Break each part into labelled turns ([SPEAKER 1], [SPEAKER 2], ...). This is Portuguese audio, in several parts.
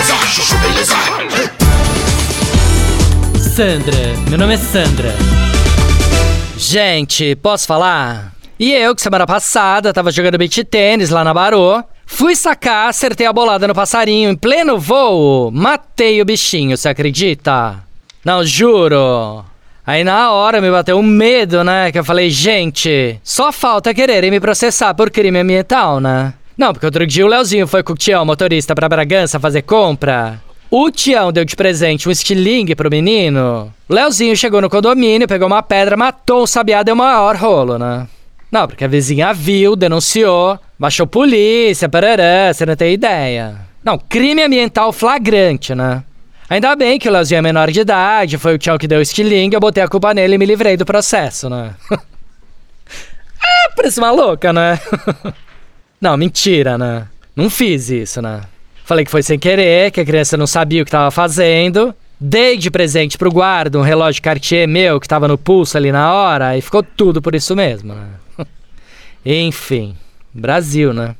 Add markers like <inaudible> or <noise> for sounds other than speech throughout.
[SPEAKER 1] beleza, chuchu beleza.
[SPEAKER 2] Sandra, meu nome é Sandra. Gente, posso falar? E eu, que semana passada tava jogando beat tênis lá na Barô, fui sacar, acertei a bolada no passarinho em pleno voo, matei o bichinho, você acredita? Não, juro. Aí na hora me bateu um medo, né? Que eu falei, gente, só falta quererem me processar por crime ambiental, né? Não, porque outro dia o Leozinho foi com o Tião, motorista, pra Bragança fazer compra. O Tião deu de presente um estilingue pro menino. Leozinho chegou no condomínio, pegou uma pedra, matou o sabiá, deu maior rolo, né? Não, porque a vizinha viu, denunciou, baixou polícia, parará, você não tem ideia. Não, crime ambiental flagrante, né? Ainda bem que o Leozinho é menor de idade, foi o Tião que deu o estilingue, eu botei a culpa nele e me livrei do processo, né? <laughs> ah, parece uma louca, né? <laughs> não, mentira, né? Não fiz isso, né? Falei que foi sem querer, que a criança não sabia o que estava fazendo. Dei de presente pro guarda um relógio Cartier meu que tava no pulso ali na hora e ficou tudo por isso mesmo, né? <laughs> Enfim, Brasil, né?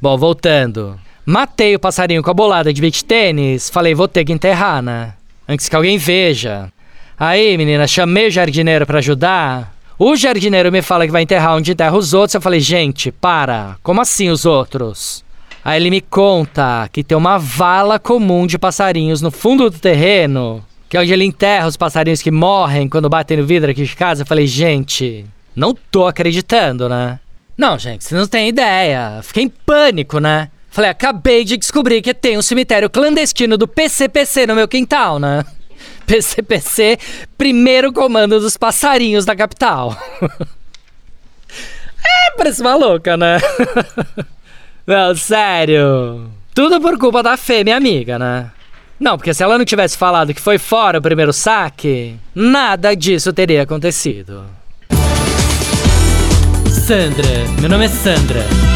[SPEAKER 2] Bom, voltando. Matei o passarinho com a bolada de beach tênis. Falei, vou ter que enterrar, né? Antes que alguém veja. Aí, menina, chamei o jardineiro para ajudar. O jardineiro me fala que vai enterrar onde enterra os outros. Eu falei, gente, para. Como assim os outros? Aí ele me conta que tem uma vala comum de passarinhos no fundo do terreno, que é onde ele enterra os passarinhos que morrem quando batem no vidro aqui de casa. Eu falei, gente, não tô acreditando, né? Não, gente, vocês não têm ideia. Fiquei em pânico, né? Falei, acabei de descobrir que tem um cemitério clandestino do PCPC no meu quintal, né? PCPC, primeiro comando dos passarinhos da capital. <laughs> é, parece uma louca, né? <laughs> não, sério. Tudo por culpa da Fê, minha amiga, né? Não, porque se ela não tivesse falado que foi fora o primeiro saque, nada disso teria acontecido. Sandra, meu nome é Sandra.